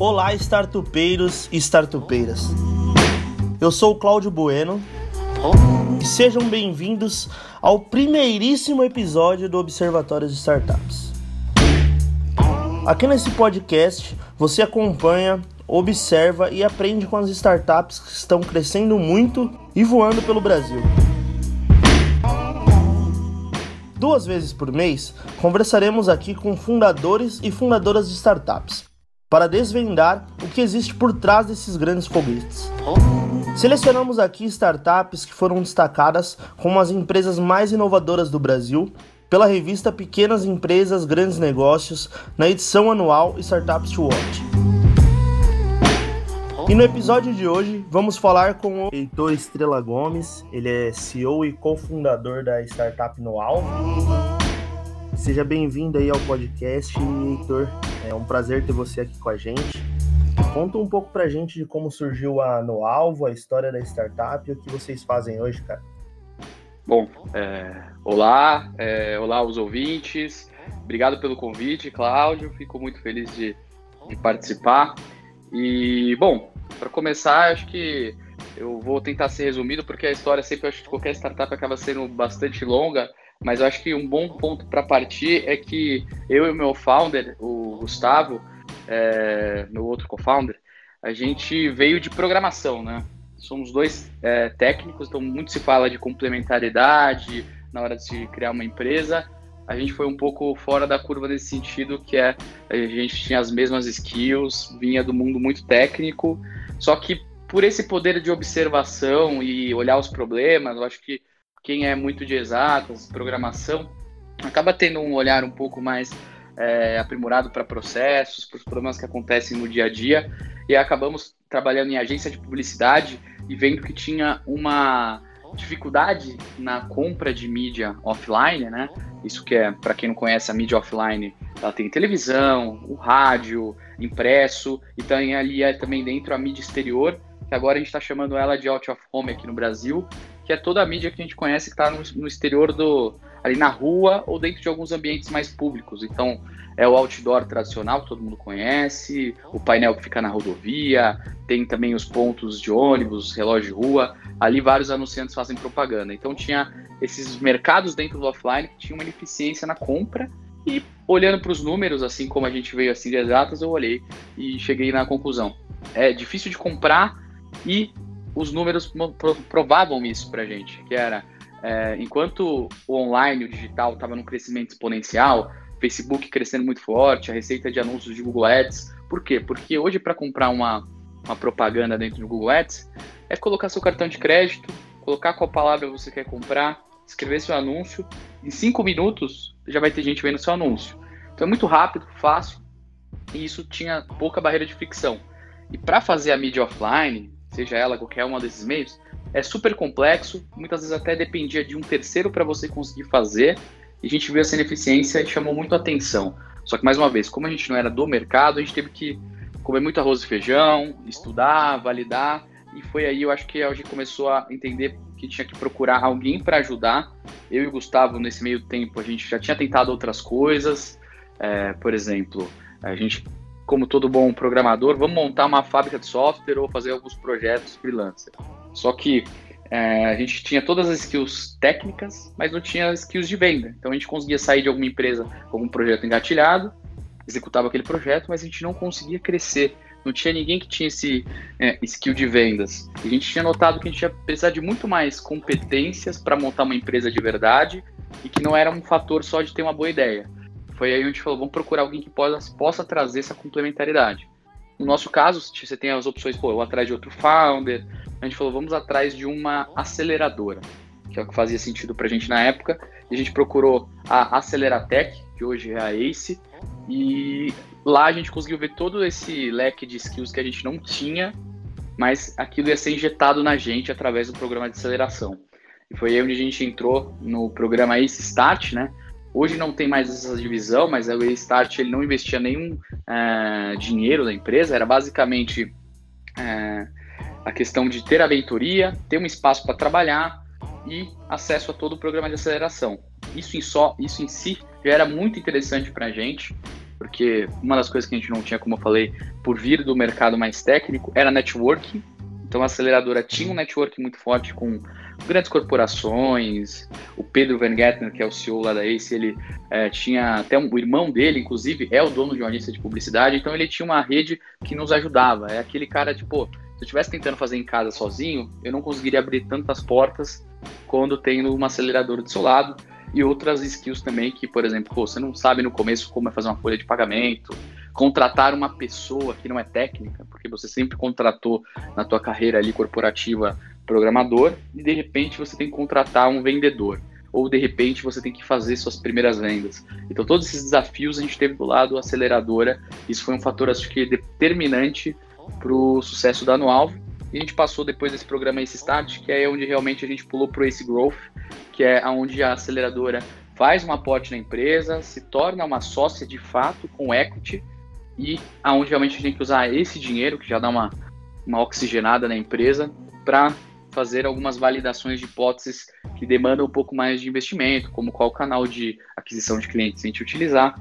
Olá, startupeiros e startupeiras. Eu sou o Cláudio Bueno e sejam bem-vindos ao primeiríssimo episódio do Observatório de Startups. Aqui nesse podcast você acompanha, observa e aprende com as startups que estão crescendo muito e voando pelo Brasil. Duas vezes por mês, conversaremos aqui com fundadores e fundadoras de startups para desvendar o que existe por trás desses grandes foguetes. Selecionamos aqui startups que foram destacadas como as empresas mais inovadoras do Brasil pela revista Pequenas Empresas Grandes Negócios na edição anual Startups to Watch. E no episódio de hoje vamos falar com o Heitor Estrela Gomes, ele é CEO e cofundador da startup Noal. Seja bem-vindo aí ao podcast, Heitor. É um prazer ter você aqui com a gente. Conta um pouco pra gente de como surgiu a Noalvo, a história da startup e o que vocês fazem hoje, cara. Bom, é, olá, é, olá os ouvintes. Obrigado pelo convite, Cláudio. Fico muito feliz de, de participar. E, bom, para começar, acho que eu vou tentar ser resumido, porque a história sempre, acho que qualquer startup acaba sendo bastante longa, mas eu acho que um bom ponto para partir é que eu e o meu founder, o Gustavo, é, meu outro co-founder, a gente veio de programação, né? Somos dois é, técnicos, então muito se fala de complementariedade na hora de se criar uma empresa, a gente foi um pouco fora da curva nesse sentido, que é a gente tinha as mesmas skills, vinha do mundo muito técnico, só que por esse poder de observação e olhar os problemas, eu acho que quem é muito de exatas, programação, acaba tendo um olhar um pouco mais é, aprimorado para processos, para os problemas que acontecem no dia a dia, e acabamos trabalhando em agência de publicidade e vendo que tinha uma dificuldade na compra de mídia offline, né? Isso que é, para quem não conhece, a mídia offline, ela tem televisão, o rádio, impresso, e tem ali é, também dentro a mídia exterior, que agora a gente está chamando ela de out of home aqui no Brasil, que é toda a mídia que a gente conhece que está no, no exterior do ali na rua ou dentro de alguns ambientes mais públicos. Então, é o outdoor tradicional que todo mundo conhece, o painel que fica na rodovia, tem também os pontos de ônibus, relógio de rua. Ali vários anunciantes fazem propaganda. Então tinha esses mercados dentro do offline que tinham uma ineficiência na compra e olhando para os números, assim como a gente veio assim de exatas, eu olhei e cheguei na conclusão. É difícil de comprar e os números provavam isso para gente, que era é, enquanto o online, o digital, estava num crescimento exponencial, Facebook crescendo muito forte, a receita de anúncios de Google Ads. Por quê? Porque hoje, para comprar uma, uma propaganda dentro do Google Ads, é colocar seu cartão de crédito, colocar qual palavra você quer comprar, escrever seu anúncio. Em cinco minutos já vai ter gente vendo seu anúncio. Então é muito rápido, fácil, e isso tinha pouca barreira de fricção. E para fazer a mídia offline, seja ela qualquer um desses meios, é super complexo, muitas vezes até dependia de um terceiro para você conseguir fazer, e a gente viu essa ineficiência e chamou muito atenção. Só que, mais uma vez, como a gente não era do mercado, a gente teve que comer muito arroz e feijão, estudar, validar, e foi aí, eu acho que a gente começou a entender que tinha que procurar alguém para ajudar. Eu e o Gustavo, nesse meio tempo, a gente já tinha tentado outras coisas, é, por exemplo, a gente, como todo bom programador, vamos montar uma fábrica de software ou fazer alguns projetos freelancer. Só que é, a gente tinha todas as skills técnicas, mas não tinha skills de venda. Então a gente conseguia sair de alguma empresa com um projeto engatilhado, executava aquele projeto, mas a gente não conseguia crescer. Não tinha ninguém que tinha esse é, skill de vendas. E a gente tinha notado que a gente ia precisar de muito mais competências para montar uma empresa de verdade e que não era um fator só de ter uma boa ideia. Foi aí onde a gente falou, vamos procurar alguém que possa, possa trazer essa complementaridade. No nosso caso, você tem as opções, pô, eu atrás de outro founder, a gente falou, vamos atrás de uma aceleradora, que é o que fazia sentido para a gente na época. E a gente procurou a Aceleratec, que hoje é a ACE, e lá a gente conseguiu ver todo esse leque de skills que a gente não tinha, mas aquilo ia ser injetado na gente através do programa de aceleração. E foi aí onde a gente entrou no programa ACE Start, né? Hoje não tem mais essa divisão, mas o ACE Start ele não investia nenhum uh, dinheiro na empresa, era basicamente uh, a questão de ter a mentoria, ter um espaço para trabalhar e acesso a todo o programa de aceleração. Isso em, só, isso em si já era muito interessante para a gente porque uma das coisas que a gente não tinha, como eu falei, por vir do mercado mais técnico, era networking. Então a aceleradora tinha um network muito forte com grandes corporações. O Pedro Van que é o CEO lá da Ace, ele é, tinha até um, o irmão dele, inclusive, é o dono de uma agência de publicidade, então ele tinha uma rede que nos ajudava. É aquele cara, tipo, se eu estivesse tentando fazer em casa sozinho, eu não conseguiria abrir tantas portas quando tenho uma aceleradora do seu lado e outras skills também que, por exemplo, pô, você não sabe no começo como é fazer uma folha de pagamento, contratar uma pessoa que não é técnica, porque você sempre contratou na tua carreira ali corporativa programador e de repente você tem que contratar um vendedor ou de repente você tem que fazer suas primeiras vendas. Então todos esses desafios a gente teve do lado aceleradora, isso foi um fator acho que determinante para o sucesso da Anualvo. E a gente passou depois desse programa Ace Start, que é onde realmente a gente pulou para Ace Growth, que é onde a aceleradora faz um aporte na empresa, se torna uma sócia de fato com equity e aonde realmente a gente tem que usar esse dinheiro, que já dá uma, uma oxigenada na empresa, para fazer algumas validações de hipóteses que demandam um pouco mais de investimento, como qual canal de aquisição de clientes a gente utilizar.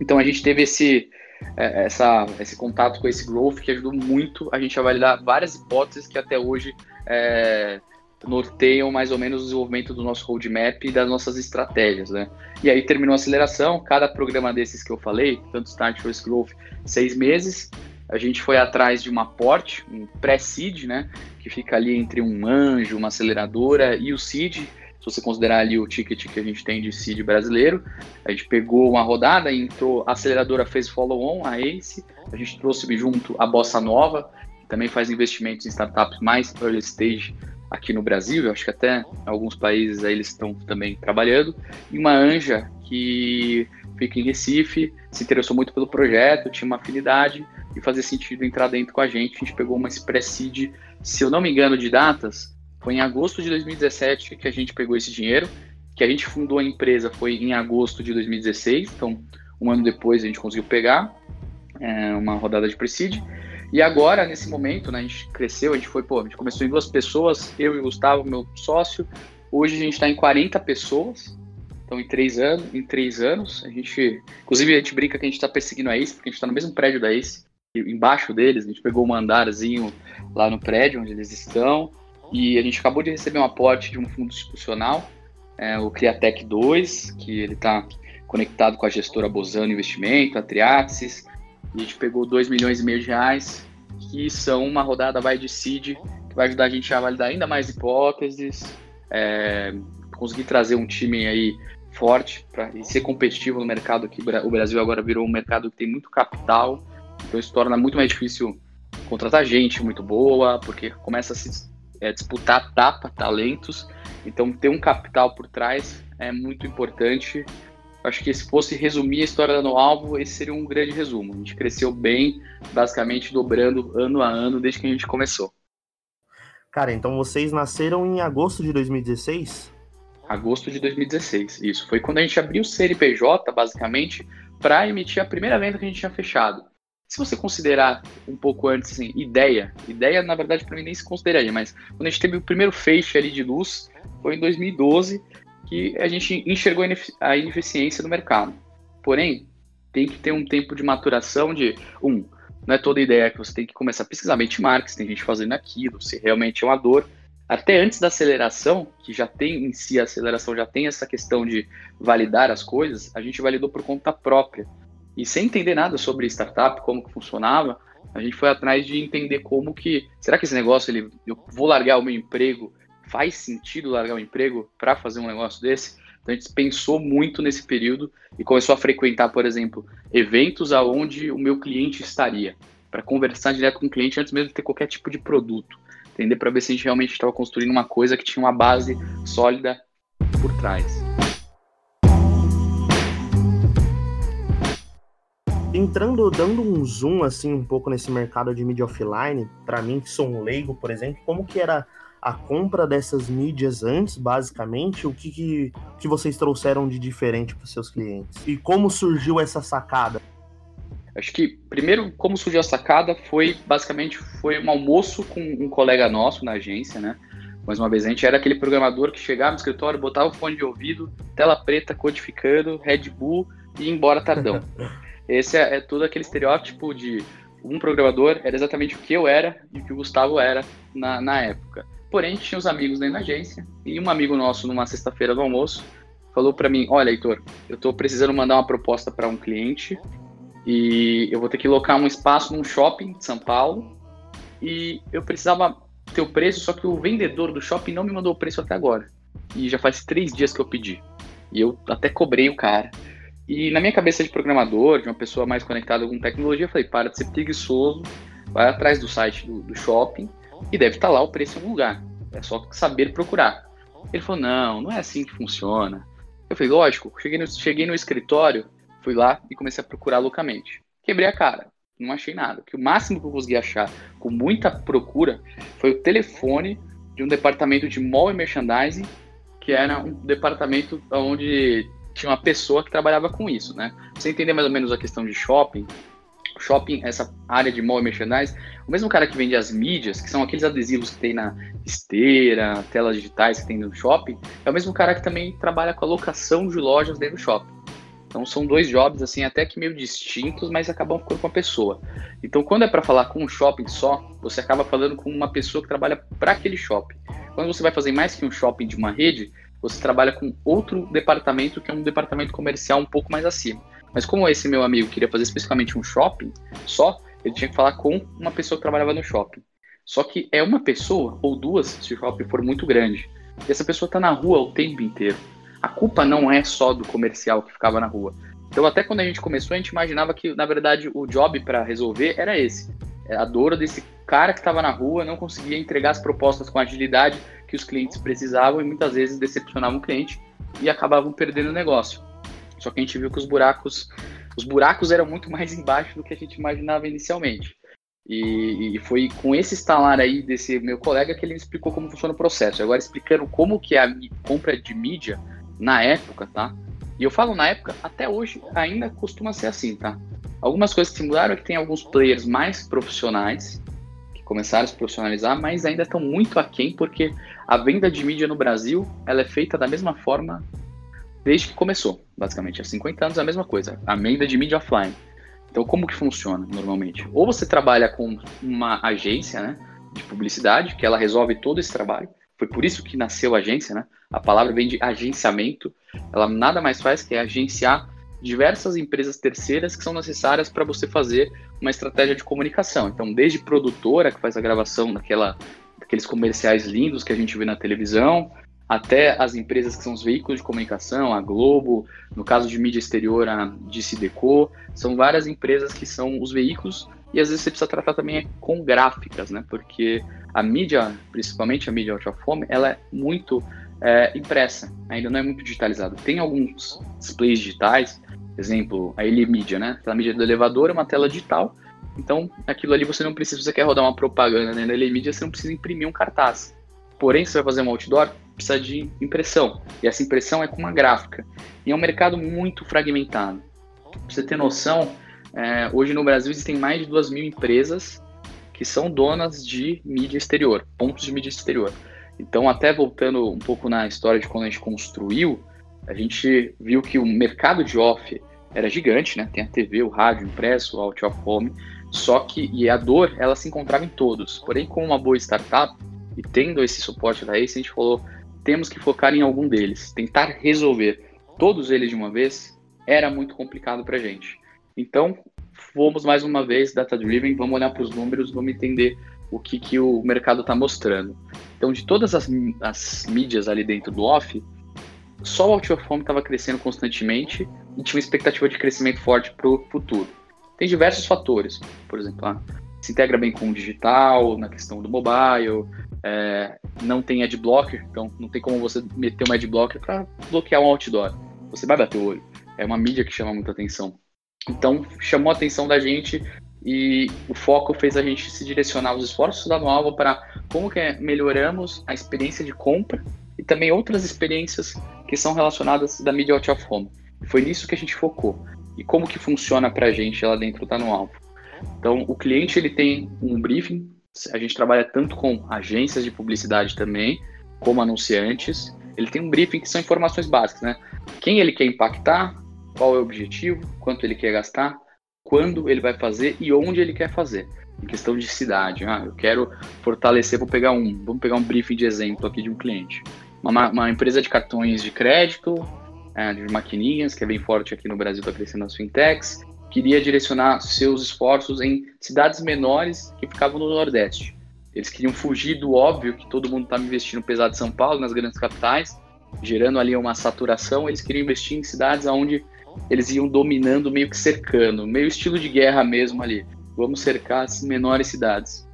Então a gente teve esse, é, essa, esse contato com esse growth que ajudou muito a gente a validar várias hipóteses que até hoje é, norteiam mais ou menos o desenvolvimento do nosso roadmap e das nossas estratégias, né? E aí terminou a aceleração, cada programa desses que eu falei, tanto Start Growth, seis meses, a gente foi atrás de uma porte, um pré-seed, né? Que fica ali entre um anjo, uma aceleradora e o seed, se você considerar ali o ticket que a gente tem de seed brasileiro. A gente pegou uma rodada, entrou, a aceleradora fez follow-on, a ACE, a gente trouxe junto a Bossa Nova, que também faz investimentos em startups mais early stage aqui no Brasil, eu acho que até alguns países aí eles estão também trabalhando, e uma anja que fica em Recife, se interessou muito pelo projeto, tinha uma afinidade e fazia sentido entrar dentro com a gente. A gente pegou uma Seed, se eu não me engano de datas, foi em agosto de 2017 que a gente pegou esse dinheiro, que a gente fundou a empresa foi em agosto de 2016, então um ano depois a gente conseguiu pegar é, uma rodada de Preside. E agora, nesse momento, né, a gente cresceu, a gente foi, pô, a gente começou em duas pessoas, eu e o Gustavo, meu sócio. Hoje a gente está em 40 pessoas. Então, em três anos, em três anos, a gente. Inclusive, a gente brinca que a gente está perseguindo a Ace, porque a gente está no mesmo prédio da Ace. embaixo deles, a gente pegou um andarzinho lá no prédio onde eles estão. E a gente acabou de receber um aporte de um fundo institucional, é, o Criatec 2, que ele está conectado com a gestora Bozano Investimento, a Triaxis. A gente pegou 2 milhões e meio de reais, que são uma rodada vai de seed, que vai ajudar a gente a validar ainda mais hipóteses, é, conseguir trazer um time aí forte para ser competitivo no mercado que o Brasil agora virou um mercado que tem muito capital, então isso torna muito mais difícil contratar gente muito boa, porque começa a se é, disputar tapa, talentos, então ter um capital por trás é muito importante Acho que se fosse resumir a história do Alvo, esse seria um grande resumo. A gente cresceu bem, basicamente dobrando ano a ano desde que a gente começou. Cara, então vocês nasceram em agosto de 2016? Agosto de 2016, isso. Foi quando a gente abriu o CNPJ, basicamente, para emitir a primeira venda que a gente tinha fechado. Se você considerar um pouco antes, assim, ideia, ideia na verdade para mim nem se consideraria, mas quando a gente teve o primeiro feixe ali de luz, foi em 2012, que a gente enxergou a ineficiência do mercado. Porém, tem que ter um tempo de maturação de, um, não é toda ideia que você tem que começar a pesquisar benchmarks, tem gente fazendo aquilo, se realmente é uma dor. Até antes da aceleração, que já tem em si a aceleração, já tem essa questão de validar as coisas, a gente validou por conta própria. E sem entender nada sobre startup, como que funcionava, a gente foi atrás de entender como que, será que esse negócio, ele, eu vou largar o meu emprego faz sentido largar o emprego para fazer um negócio desse? Então a gente pensou muito nesse período e começou a frequentar, por exemplo, eventos aonde o meu cliente estaria, para conversar direto com o cliente antes mesmo de ter qualquer tipo de produto, entender para ver se a gente realmente estava construindo uma coisa que tinha uma base sólida por trás. Entrando, dando um zoom assim um pouco nesse mercado de mídia offline, para mim que sou um leigo, por exemplo, como que era a compra dessas mídias antes, basicamente, o que, que, que vocês trouxeram de diferente para seus clientes? E como surgiu essa sacada? Acho que primeiro como surgiu a sacada foi basicamente foi um almoço com um colega nosso na agência, né? Mais uma vez, a gente era aquele programador que chegava no escritório, botava o fone de ouvido, tela preta codificando, Red Bull e ia embora tardão. esse é, é todo aquele estereótipo de um programador era exatamente o que eu era e o que o Gustavo era na, na época. Porém, tinha os amigos dentro da agência e um amigo nosso, numa sexta-feira do almoço, falou para mim: Olha, Heitor, eu estou precisando mandar uma proposta para um cliente e eu vou ter que locar um espaço num shopping de São Paulo e eu precisava ter o preço, só que o vendedor do shopping não me mandou o preço até agora. E já faz três dias que eu pedi. E eu até cobrei o cara. E na minha cabeça de programador, de uma pessoa mais conectada com tecnologia, eu falei, para de ser preguiçoso, vai atrás do site do, do shopping e deve estar lá o preço em algum lugar. É só saber procurar. Ele falou, não, não é assim que funciona. Eu falei, lógico, cheguei no, cheguei no escritório, fui lá e comecei a procurar loucamente. Quebrei a cara, não achei nada. Que o máximo que eu consegui achar com muita procura foi o telefone de um departamento de mall e merchandising, que era um departamento onde tinha uma pessoa que trabalhava com isso, né? Você entender mais ou menos a questão de shopping, shopping, essa área de mall e merchandising, o mesmo cara que vende as mídias, que são aqueles adesivos que tem na esteira, telas digitais que tem no shopping, é o mesmo cara que também trabalha com a locação de lojas dentro do shopping. Então são dois jobs assim até que meio distintos, mas acabam ficando com a pessoa. Então quando é para falar com um shopping só, você acaba falando com uma pessoa que trabalha para aquele shopping. Quando você vai fazer mais que um shopping de uma rede, você trabalha com outro departamento que é um departamento comercial um pouco mais acima. Mas como esse meu amigo queria fazer especificamente um shopping só, ele tinha que falar com uma pessoa que trabalhava no shopping. Só que é uma pessoa ou duas se o shopping for muito grande. E essa pessoa está na rua o tempo inteiro a culpa não é só do comercial que ficava na rua. Então, até quando a gente começou, a gente imaginava que, na verdade, o job para resolver era esse. É a dor desse cara que estava na rua, não conseguia entregar as propostas com a agilidade que os clientes precisavam e muitas vezes decepcionavam o cliente e acabavam perdendo o negócio. Só que a gente viu que os buracos, os buracos eram muito mais embaixo do que a gente imaginava inicialmente. E, e, foi com esse instalar aí desse meu colega que ele me explicou como funciona o processo. Agora explicando como que é a compra de mídia na época, tá? E eu falo na época, até hoje ainda costuma ser assim, tá? Algumas coisas que mudaram é que tem alguns players mais profissionais que começaram a se profissionalizar, mas ainda estão muito aquém porque a venda de mídia no Brasil ela é feita da mesma forma desde que começou, basicamente. Há 50 anos é a mesma coisa, a venda de mídia offline. Então, como que funciona normalmente? Ou você trabalha com uma agência né, de publicidade, que ela resolve todo esse trabalho, foi por isso que nasceu a agência, né? A palavra vem de agenciamento. Ela nada mais faz que agenciar diversas empresas terceiras que são necessárias para você fazer uma estratégia de comunicação. Então, desde produtora, que faz a gravação daquela, daqueles comerciais lindos que a gente vê na televisão, até as empresas que são os veículos de comunicação, a Globo, no caso de mídia exterior, a DCDeco, são várias empresas que são os veículos e às vezes você precisa tratar também com gráficas, né? Porque a mídia, principalmente a mídia of home, ela é muito é, impressa, ainda não é muito digitalizada. Tem alguns displays digitais, exemplo, a Mídia, né? Aquela mídia do elevador é uma tela digital, então aquilo ali você não precisa, você quer rodar uma propaganda né, na Mídia, você não precisa imprimir um cartaz. Porém, se você vai fazer um outdoor, precisa de impressão, e essa impressão é com uma gráfica. E é um mercado muito fragmentado. Pra você ter noção, é, hoje no Brasil existem mais de duas mil empresas que são donas de mídia exterior, pontos de mídia exterior. Então, até voltando um pouco na história de quando a gente construiu, a gente viu que o mercado de off era gigante, né? Tem a TV, o rádio, o impresso, o out of home, só que e a dor ela se encontrava em todos. Porém, com uma boa startup e tendo esse suporte da Ace, a gente falou temos que focar em algum deles, tentar resolver todos eles de uma vez era muito complicado para a gente. Então, fomos mais uma vez data-driven, vamos olhar para os números, vamos entender o que, que o mercado está mostrando. Então, de todas as, as mídias ali dentro do off, só o Out of estava crescendo constantemente e tinha uma expectativa de crescimento forte para o futuro. Tem diversos fatores, por exemplo, ah, se integra bem com o digital, na questão do mobile, é, não tem adblocker, então não tem como você meter um adblocker para bloquear um outdoor. Você vai bater o olho. É uma mídia que chama muita atenção. Então, chamou a atenção da gente e o foco fez a gente se direcionar os esforços da Nova para como que melhoramos a experiência de compra e também outras experiências que são relacionadas da mídia out of home. Foi nisso que a gente focou. E como que funciona para a gente lá dentro da Alvo. Então, o cliente ele tem um briefing, a gente trabalha tanto com agências de publicidade também, como anunciantes. Ele tem um briefing que são informações básicas, né? Quem ele quer impactar, qual é o objetivo, quanto ele quer gastar, quando ele vai fazer e onde ele quer fazer. Em questão de cidade. Ah, eu quero fortalecer, vou pegar um, vamos pegar um briefing de exemplo aqui de um cliente. Uma, uma empresa de cartões de crédito, é, de maquininhas, que é bem forte aqui no Brasil, está crescendo as fintechs, queria direcionar seus esforços em cidades menores que ficavam no Nordeste. Eles queriam fugir do óbvio que todo mundo estava investindo pesado em São Paulo, nas grandes capitais, gerando ali uma saturação. Eles queriam investir em cidades onde eles iam dominando, meio que cercando, meio estilo de guerra mesmo ali. Vamos cercar as menores cidades.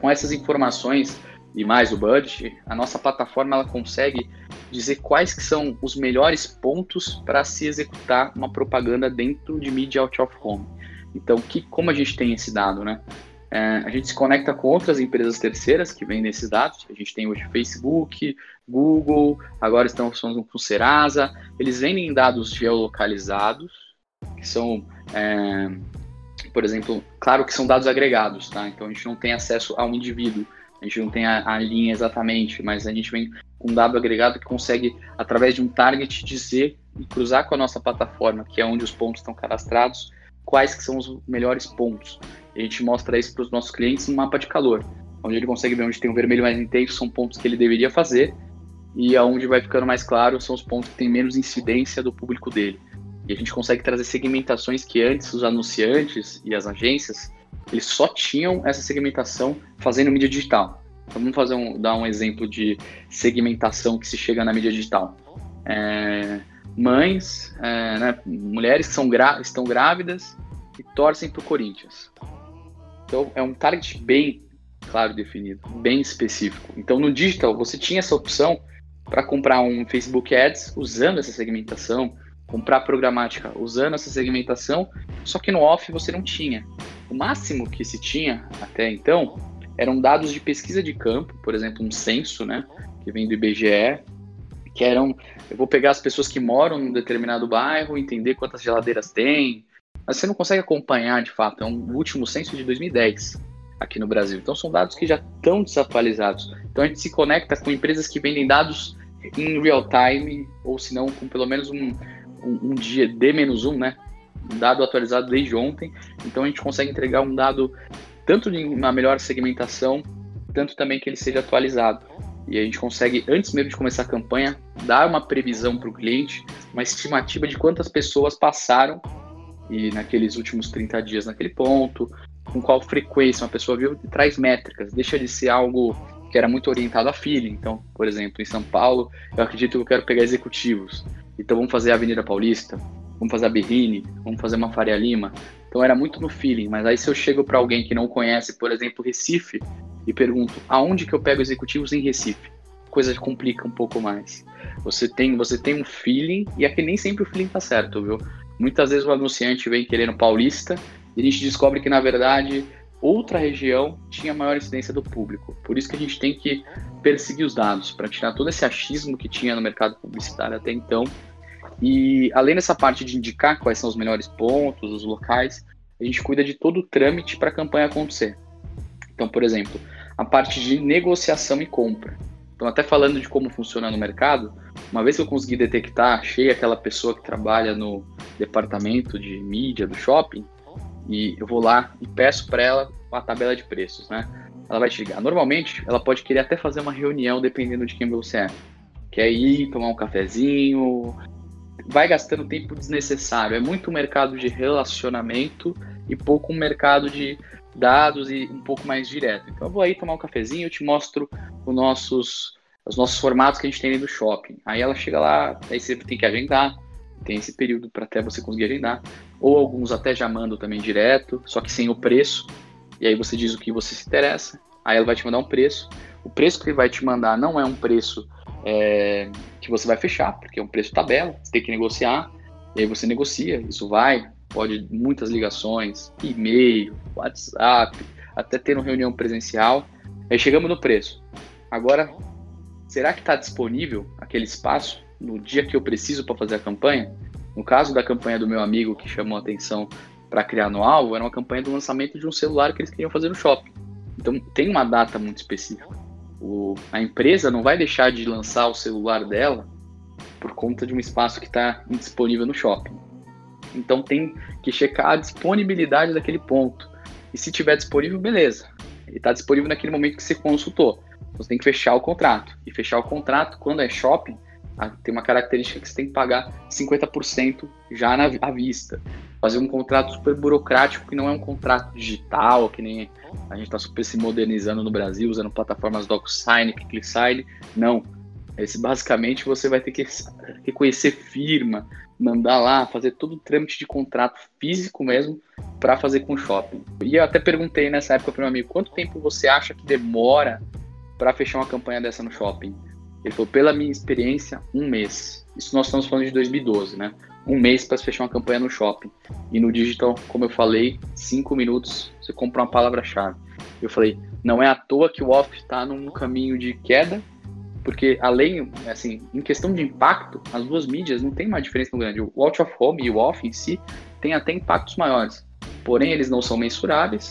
Com essas informações e mais o budget, a nossa plataforma ela consegue dizer quais que são os melhores pontos para se executar uma propaganda dentro de Media Out of Home. Então, que, como a gente tem esse dado, né? É, a gente se conecta com outras empresas terceiras que vendem esses dados. A gente tem hoje Facebook, Google, agora estamos com Serasa. Eles vendem dados geolocalizados, que são, é, por exemplo, claro que são dados agregados, tá? Então a gente não tem acesso a um indivíduo, a gente não tem a, a linha exatamente, mas a gente vem com um dado agregado que consegue, através de um target, dizer e cruzar com a nossa plataforma, que é onde os pontos estão cadastrados, quais que são os melhores pontos. A gente mostra isso para os nossos clientes no mapa de calor, onde ele consegue ver onde tem o vermelho mais intenso, são pontos que ele deveria fazer, e aonde vai ficando mais claro são os pontos que têm menos incidência do público dele. E a gente consegue trazer segmentações que antes os anunciantes e as agências eles só tinham essa segmentação fazendo mídia digital. Então, vamos fazer um, dar um exemplo de segmentação que se chega na mídia digital. É, mães, é, né, mulheres que são estão grávidas e torcem para o Corinthians. Então é um target bem claro definido, bem específico. Então no digital você tinha essa opção para comprar um Facebook Ads usando essa segmentação, comprar programática usando essa segmentação, só que no off você não tinha. O máximo que se tinha até então eram dados de pesquisa de campo, por exemplo, um censo, né, que vem do IBGE, que eram, eu vou pegar as pessoas que moram num determinado bairro, entender quantas geladeiras tem, mas você não consegue acompanhar de fato, é um último censo de 2010 aqui no Brasil. Então são dados que já estão desatualizados. Então a gente se conecta com empresas que vendem dados em real time, ou se não, com pelo menos um, um, um dia D-1, né? Um dado atualizado desde ontem. Então a gente consegue entregar um dado tanto de uma melhor segmentação, tanto também que ele seja atualizado. E a gente consegue, antes mesmo de começar a campanha, dar uma previsão para o cliente, uma estimativa de quantas pessoas passaram e naqueles últimos 30 dias naquele ponto, com qual frequência uma pessoa viu, e traz métricas, deixa de ser algo que era muito orientado a feeling. Então, por exemplo, em São Paulo, eu acredito que eu quero pegar executivos. Então, vamos fazer a Avenida Paulista, vamos fazer a Berrine, vamos fazer uma Faria Lima. Então, era muito no feeling. Mas aí, se eu chego para alguém que não conhece, por exemplo, Recife, e pergunto aonde que eu pego executivos em Recife, coisa complica um pouco mais. Você tem, você tem um feeling, e aqui nem sempre o feeling tá certo, viu? Muitas vezes o anunciante vem querendo paulista, e a gente descobre que, na verdade, outra região tinha maior incidência do público. Por isso que a gente tem que perseguir os dados, para tirar todo esse achismo que tinha no mercado publicitário até então. E além dessa parte de indicar quais são os melhores pontos, os locais, a gente cuida de todo o trâmite para a campanha acontecer. Então, por exemplo, a parte de negociação e compra. Então, até falando de como funciona no mercado, uma vez que eu consegui detectar, achei aquela pessoa que trabalha no departamento de mídia do shopping, e eu vou lá e peço para ela a tabela de preços, né? Ela vai te ligar. Normalmente, ela pode querer até fazer uma reunião, dependendo de quem você é. Quer ir tomar um cafezinho, vai gastando tempo desnecessário. É muito um mercado de relacionamento e pouco um mercado de dados e um pouco mais direto. Então eu vou aí tomar um cafezinho, eu te mostro os nossos, os nossos formatos que a gente tem no shopping. Aí ela chega lá, aí você tem que agendar, tem esse período para até você conseguir agendar. Ou alguns até já mandam também direto, só que sem o preço. E aí você diz o que você se interessa. Aí ela vai te mandar um preço. O preço que ele vai te mandar não é um preço é, que você vai fechar, porque é um preço tabela, você tem que negociar. E aí você negocia, isso vai, pode muitas ligações, e-mail, WhatsApp, até ter uma reunião presencial. Aí chegamos no preço. Agora, será que está disponível aquele espaço no dia que eu preciso para fazer a campanha. No caso da campanha do meu amigo que chamou a atenção para criar no alvo, era uma campanha do lançamento de um celular que eles queriam fazer no shopping. Então tem uma data muito específica. O, a empresa não vai deixar de lançar o celular dela por conta de um espaço que está indisponível no shopping. Então tem que checar a disponibilidade daquele ponto. E se tiver disponível, beleza. Ele está disponível naquele momento que você consultou. Você tem que fechar o contrato. E fechar o contrato, quando é shopping, tem uma característica que você tem que pagar 50% já na, à vista. Fazer um contrato super burocrático que não é um contrato digital, que nem a gente está super se modernizando no Brasil, usando plataformas DocuSign, ClickSign. Não. Esse, basicamente você vai ter que reconhecer firma, mandar lá, fazer todo o trâmite de contrato físico mesmo para fazer com o shopping. E eu até perguntei nessa época para meu amigo, quanto tempo você acha que demora para fechar uma campanha dessa no shopping? Ele falou, pela minha experiência, um mês. Isso nós estamos falando de 2012, né? Um mês para fechar uma campanha no shopping. E no digital, como eu falei, cinco minutos você compra uma palavra-chave. Eu falei, não é à toa que o off está num caminho de queda, porque além, assim, em questão de impacto, as duas mídias não tem uma diferença tão grande. O out of home e o off em si têm até impactos maiores. Porém, eles não são mensuráveis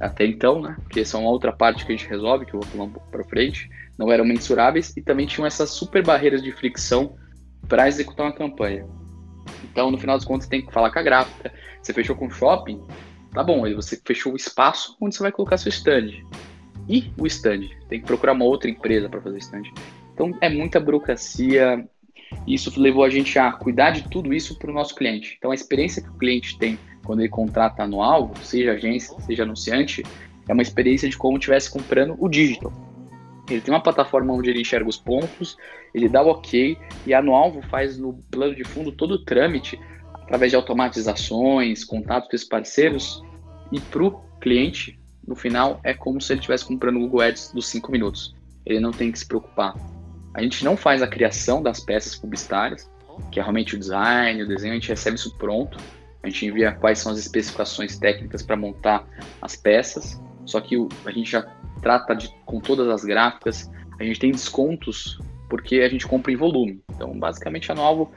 até então, né? Porque essa é uma outra parte que a gente resolve, que eu vou falar um pouco para frente não eram mensuráveis e também tinham essas super barreiras de fricção para executar uma campanha. Então, no final das contas, tem que falar com a gráfica. Você fechou com o shopping, tá bom, aí você fechou o espaço onde você vai colocar seu stand. E o stand, tem que procurar uma outra empresa para fazer stand. Então, é muita burocracia. Isso levou a gente a cuidar de tudo isso para o nosso cliente. Então, a experiência que o cliente tem quando ele contrata no alvo, seja agência, seja anunciante, é uma experiência de como estivesse comprando o digital. Ele tem uma plataforma onde ele enxerga os pontos, ele dá o ok e a Nualvo faz no plano de fundo todo o trâmite através de automatizações, contatos com esses parceiros e para o cliente, no final, é como se ele estivesse comprando o Google Ads dos 5 minutos. Ele não tem que se preocupar. A gente não faz a criação das peças publicitárias, que é realmente o design, o desenho, a gente recebe isso pronto. A gente envia quais são as especificações técnicas para montar as peças. Só que a gente já trata de, com todas as gráficas. A gente tem descontos porque a gente compra em volume. Então, basicamente, a Novo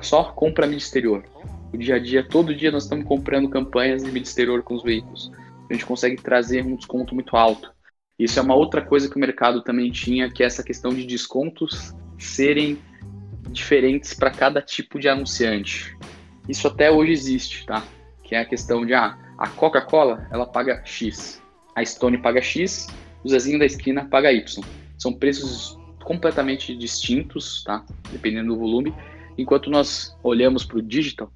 só compra mídia exterior. O dia a dia, todo dia, nós estamos comprando campanhas de mídia exterior com os veículos. A gente consegue trazer um desconto muito alto. Isso é uma outra coisa que o mercado também tinha, que é essa questão de descontos serem diferentes para cada tipo de anunciante. Isso até hoje existe, tá? Que é a questão de ah, a Coca-Cola ela paga X, a Stone paga X, o Zezinho da esquina paga Y. São preços completamente distintos, tá? Dependendo do volume. Enquanto nós olhamos para o digital,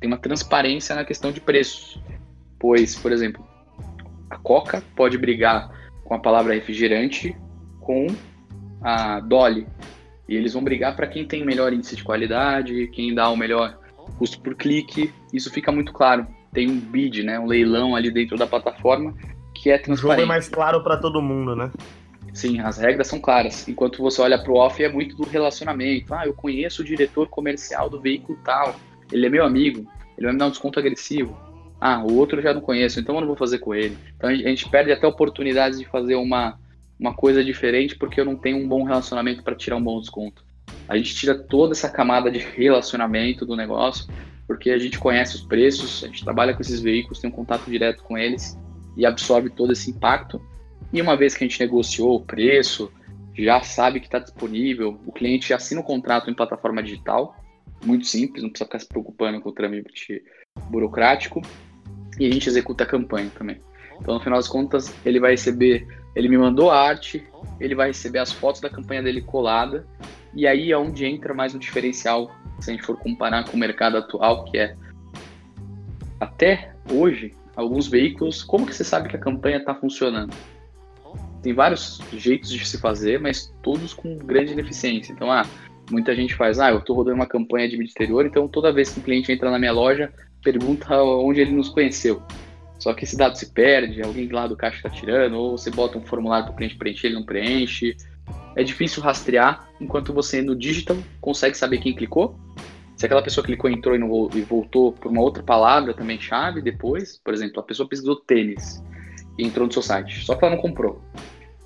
tem uma transparência na questão de preços. Pois, por exemplo, a Coca pode brigar com a palavra refrigerante com a Dolly. E eles vão brigar para quem tem melhor índice de qualidade, quem dá o melhor custo por clique. Isso fica muito claro. Tem um bid, né, um leilão ali dentro da plataforma que é transparente. O jogo é mais claro para todo mundo, né? Sim, as regras são claras. Enquanto você olha para o off, é muito do relacionamento. Ah, eu conheço o diretor comercial do veículo tal, ele é meu amigo, ele vai me dar um desconto agressivo. Ah, o outro eu já não conheço, então eu não vou fazer com ele. Então a gente perde até oportunidades de fazer uma, uma coisa diferente porque eu não tenho um bom relacionamento para tirar um bom desconto. A gente tira toda essa camada de relacionamento do negócio porque a gente conhece os preços, a gente trabalha com esses veículos, tem um contato direto com eles e absorve todo esse impacto. E uma vez que a gente negociou o preço, já sabe que está disponível, o cliente assina o contrato em plataforma digital, muito simples, não precisa ficar se preocupando com o trâmite burocrático, e a gente executa a campanha também. Então, no final das contas, ele vai receber, ele me mandou a arte, ele vai receber as fotos da campanha dele colada, e aí é onde entra mais um diferencial, se a gente for comparar com o mercado atual, que é até hoje, alguns veículos, como que você sabe que a campanha está funcionando? Tem vários jeitos de se fazer, mas todos com grande ineficiência. Então, ah, muita gente faz, ah, eu estou rodando uma campanha de mídia exterior, então toda vez que um cliente entra na minha loja, pergunta onde ele nos conheceu. Só que esse dado se perde, alguém lá do caixa está tirando, ou você bota um formulário para o cliente preencher, ele não preenche. É difícil rastrear, enquanto você no digital consegue saber quem clicou, se aquela pessoa clicou, entrou e, não, e voltou por uma outra palavra também chave depois, por exemplo, a pessoa pesquisou tênis e entrou no seu site, só que ela não comprou.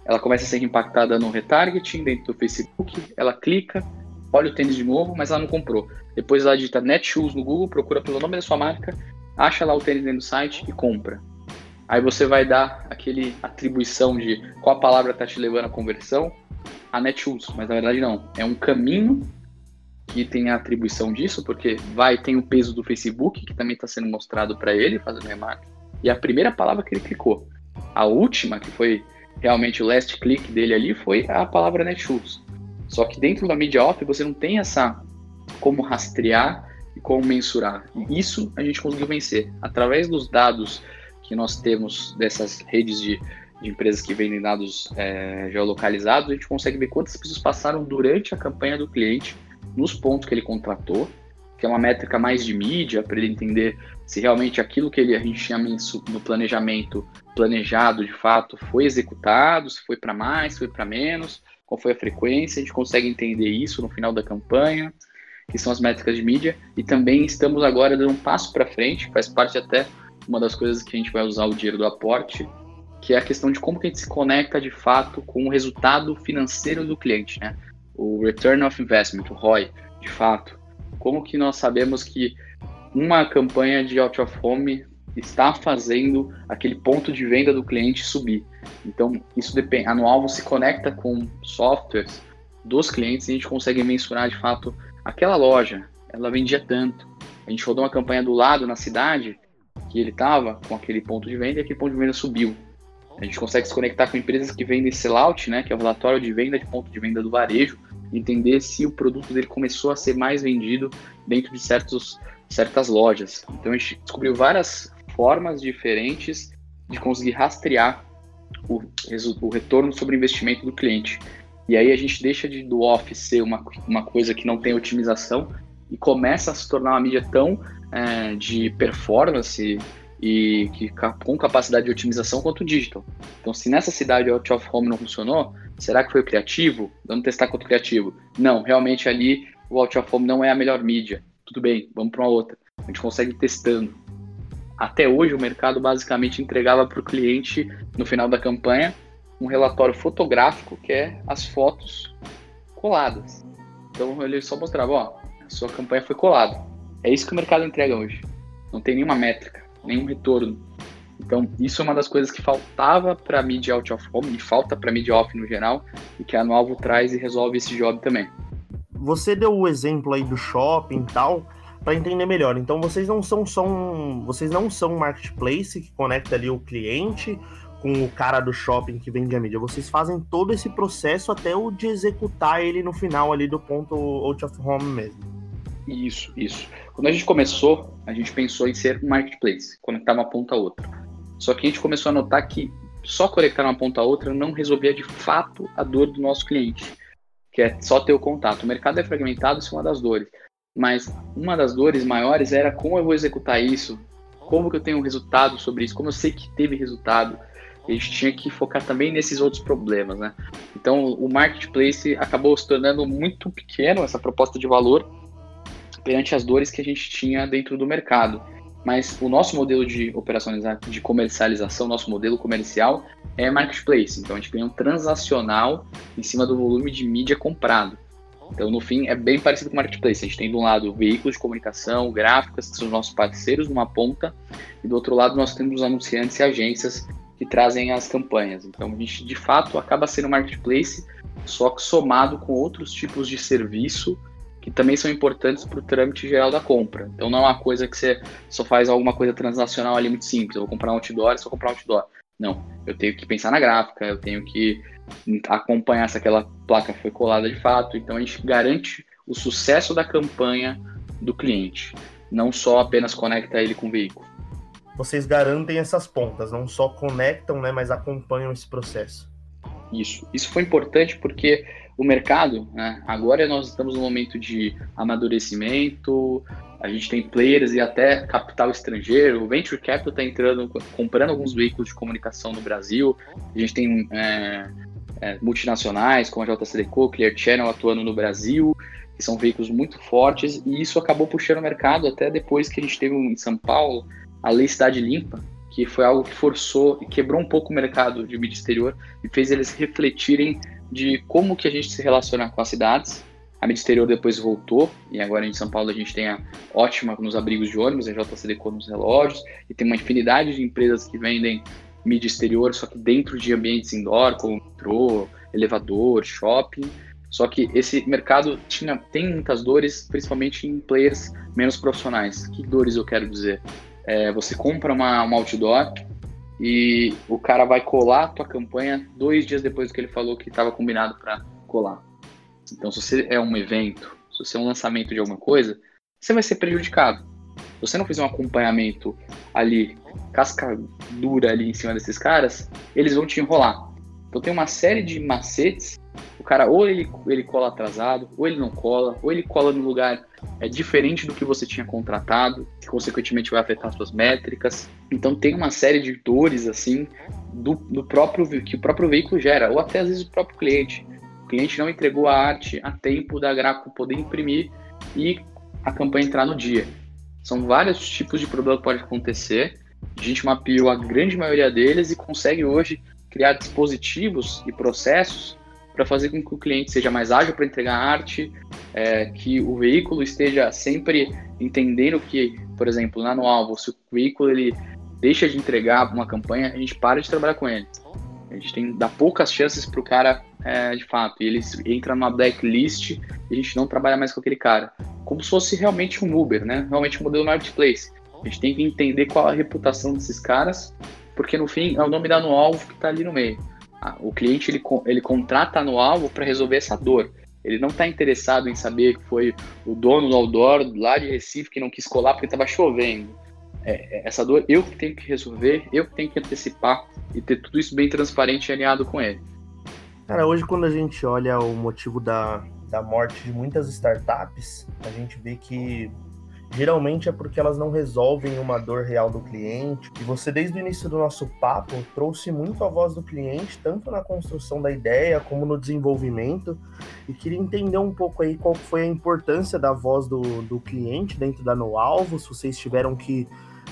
Ela começa a ser impactada no retargeting dentro do Facebook, ela clica, olha o tênis de novo, mas ela não comprou. Depois ela digita Netshoes no Google, procura pelo nome da sua marca, acha lá o tênis dentro do site e compra. Aí você vai dar aquele atribuição de qual palavra está te levando à conversão a Netshoes, mas na verdade não. É um caminho que tem a atribuição disso, porque vai tem o peso do Facebook, que também está sendo mostrado para ele, fazendo remarketing, e a primeira palavra que ele clicou. A última, que foi realmente o last click dele ali, foi a palavra Netshoes. Só que dentro da mídia off você não tem essa como rastrear e como mensurar. E isso a gente conseguiu vencer. Através dos dados que nós temos dessas redes de, de empresas que vendem dados é, geolocalizados, a gente consegue ver quantas pessoas passaram durante a campanha do cliente nos pontos que ele contratou, que é uma métrica mais de mídia, para ele entender se realmente aquilo que ele, a gente tinha no planejamento planejado de fato foi executado, se foi para mais, se foi para menos, qual foi a frequência, a gente consegue entender isso no final da campanha, que são as métricas de mídia, e também estamos agora dando um passo para frente, faz parte até uma das coisas que a gente vai usar o dinheiro do aporte, que é a questão de como que a gente se conecta de fato com o resultado financeiro do cliente, né? o return of investment, o ROI, de fato. Como que nós sabemos que uma campanha de out of home está fazendo aquele ponto de venda do cliente subir? Então, isso depende. A Anualvo se conecta com softwares dos clientes e a gente consegue mensurar de fato aquela loja, ela vendia tanto. A gente rodou uma campanha do lado na cidade que ele estava com aquele ponto de venda e aquele ponto de venda subiu. A gente consegue se conectar com empresas que vendem sellout, né, que é o relatório de venda de ponto de venda do varejo, entender se o produto dele começou a ser mais vendido dentro de certos, certas lojas. Então a gente descobriu várias formas diferentes de conseguir rastrear o, o retorno sobre investimento do cliente. E aí a gente deixa de, do off ser uma, uma coisa que não tem otimização e começa a se tornar uma mídia tão é, de performance e que com capacidade de otimização quanto o digital. Então, se nessa cidade o out of home não funcionou, será que foi o criativo? Vamos testar contra o criativo. Não, realmente ali o out of home não é a melhor mídia. Tudo bem, vamos para uma outra. A gente consegue testando. Até hoje o mercado basicamente entregava para o cliente no final da campanha um relatório fotográfico que é as fotos coladas. Então ele só mostrava, ó, a sua campanha foi colada. É isso que o mercado entrega hoje. Não tem nenhuma métrica nenhum retorno. Então, isso é uma das coisas que faltava para a mídia out of home, e falta para a mídia off no geral, e que a Anualvo traz e resolve esse job também. Você deu o exemplo aí do shopping e tal, para entender melhor. Então, vocês não são só um, vocês não são um marketplace que conecta ali o cliente com o cara do shopping que vende a mídia. Vocês fazem todo esse processo até o de executar ele no final ali do ponto out of home mesmo. Isso, isso. Quando a gente começou, a gente pensou em ser um marketplace, conectar uma ponta a outra. Só que a gente começou a notar que só conectar uma ponta a outra não resolvia de fato a dor do nosso cliente, que é só ter o contato. O mercado é fragmentado, isso é uma das dores. Mas uma das dores maiores era como eu vou executar isso, como que eu tenho um resultado sobre isso, como eu sei que teve resultado. A gente tinha que focar também nesses outros problemas, né? Então, o marketplace acabou se tornando muito pequeno, essa proposta de valor, perante as dores que a gente tinha dentro do mercado. Mas o nosso modelo de operacionalizar, de comercialização, nosso modelo comercial é marketplace. Então a gente ganha um transacional em cima do volume de mídia comprado. Então, no fim, é bem parecido com o marketplace. A gente tem, de um lado, veículos de comunicação, gráficas, que são os nossos parceiros numa ponta, e do outro lado, nós temos os anunciantes e agências que trazem as campanhas. Então, a gente, de fato, acaba sendo marketplace, só que somado com outros tipos de serviço que também são importantes para o trâmite geral da compra. Então não é uma coisa que você só faz alguma coisa transacional ali muito simples. Eu vou comprar um outdoor, só comprar um outdoor. Não, eu tenho que pensar na gráfica, eu tenho que acompanhar se aquela placa foi colada de fato. Então a gente garante o sucesso da campanha do cliente, não só apenas conecta ele com o veículo. Vocês garantem essas pontas, não só conectam, né, mas acompanham esse processo. Isso. Isso foi importante porque o mercado, né, agora nós estamos no momento de amadurecimento, a gente tem players e até capital estrangeiro, o Venture Capital está entrando, comprando alguns veículos de comunicação no Brasil, a gente tem é, é, multinacionais como a JCDecO, Clear Channel atuando no Brasil, que são veículos muito fortes, e isso acabou puxando o mercado até depois que a gente teve em São Paulo a Lei Cidade Limpa, que foi algo que forçou e quebrou um pouco o mercado de mídia exterior e fez eles refletirem de como que a gente se relaciona com as cidades. A mídia exterior depois voltou, e agora em São Paulo a gente tem a ótima nos abrigos de ônibus, a JCDecô nos relógios, e tem uma infinidade de empresas que vendem mídia exterior, só que dentro de ambientes indoor, como metrô, elevador, shopping. Só que esse mercado tinha, tem muitas dores, principalmente em players menos profissionais. Que dores eu quero dizer? É, você compra uma, uma outdoor e o cara vai colar a tua campanha dois dias depois que ele falou que estava combinado para colar. Então, se você é um evento, se você é um lançamento de alguma coisa, você vai ser prejudicado. Você não fizer um acompanhamento ali, casca dura ali em cima desses caras, eles vão te enrolar. Então tem uma série de macetes. O cara ou ele, ele cola atrasado, ou ele não cola, ou ele cola no lugar é diferente do que você tinha contratado, que consequentemente vai afetar suas métricas. Então tem uma série de dores assim do, do próprio que o próprio veículo gera, ou até às vezes o próprio cliente. O cliente não entregou a arte a tempo da Graco poder imprimir e a campanha entrar no dia. São vários tipos de problema que pode acontecer. A gente mapeou a grande maioria deles e consegue hoje criar dispositivos e processos para fazer com que o cliente seja mais ágil para entregar arte, é, que o veículo esteja sempre entendendo que, por exemplo, lá no alvo, se o veículo ele deixa de entregar uma campanha, a gente para de trabalhar com ele. A gente tem dá poucas chances para o cara, é, de fato, ele entra numa blacklist e a gente não trabalha mais com aquele cara. Como se fosse realmente um Uber, né? Realmente um modelo marketplace. A gente tem que entender qual a reputação desses caras porque no fim é o nome da alvo que está ali no meio. O cliente ele, ele contrata no alvo para resolver essa dor. Ele não está interessado em saber que foi o dono do outdoor lá de Recife que não quis colar porque estava chovendo. É, é, essa dor eu que tenho que resolver, eu que tenho que antecipar e ter tudo isso bem transparente e alinhado com ele. Cara, hoje quando a gente olha o motivo da, da morte de muitas startups, a gente vê que geralmente é porque elas não resolvem uma dor real do cliente. E você, desde o início do nosso papo, trouxe muito a voz do cliente, tanto na construção da ideia como no desenvolvimento. E queria entender um pouco aí qual foi a importância da voz do, do cliente dentro da No Alvo, se vocês tiveram que,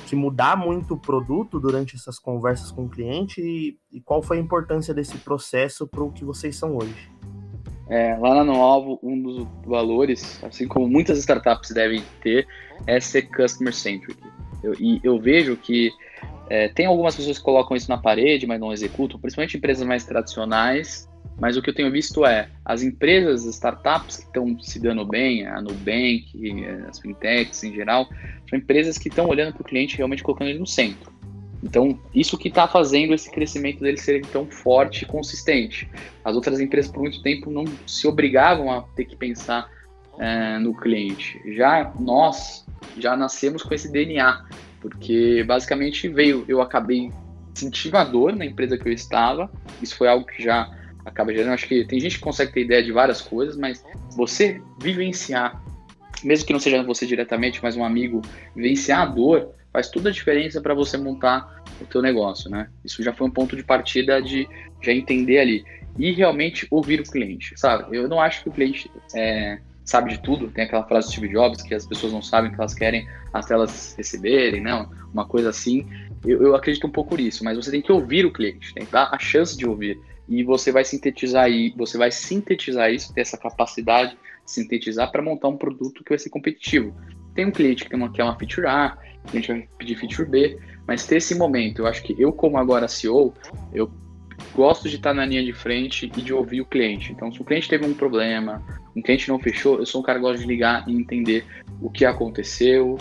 que mudar muito o produto durante essas conversas com o cliente e, e qual foi a importância desse processo para o que vocês são hoje. É, lá na No Alvo, um dos valores, assim como muitas startups devem ter, é ser customer centric. Eu, e eu vejo que é, tem algumas pessoas que colocam isso na parede, mas não executam, principalmente empresas mais tradicionais. Mas o que eu tenho visto é as empresas, as startups que estão se dando bem, a Nubank, as fintechs em geral, são empresas que estão olhando para o cliente realmente colocando ele no centro. Então, isso que está fazendo esse crescimento dele ser tão forte e consistente. As outras empresas, por muito tempo, não se obrigavam a ter que pensar é, no cliente. Já nós, já nascemos com esse DNA, porque basicamente veio, eu acabei sentindo a dor na empresa que eu estava, isso foi algo que já acaba gerando, acho que tem gente que consegue ter ideia de várias coisas, mas você vivenciar, mesmo que não seja você diretamente, mas um amigo, vivenciar a dor, faz toda a diferença para você montar o teu negócio, né? Isso já foi um ponto de partida de já entender ali e realmente ouvir o cliente, sabe? Eu não acho que o cliente é, sabe de tudo. Tem aquela frase do Steve Jobs que as pessoas não sabem o que elas querem até elas receberem, né? Uma coisa assim. Eu, eu acredito um pouco nisso, mas você tem que ouvir o cliente, tem que dar a chance de ouvir e você vai sintetizar aí, você vai sintetizar isso, ter essa capacidade de sintetizar para montar um produto que vai ser competitivo. Tem um cliente que, tem uma, que é uma feature A, a gente vai pedir feature B, mas ter esse momento, eu acho que eu, como agora CEO, eu gosto de estar na linha de frente e de ouvir o cliente. Então, se o cliente teve um problema, um cliente não fechou, eu sou um cara que gosta de ligar e entender o que aconteceu.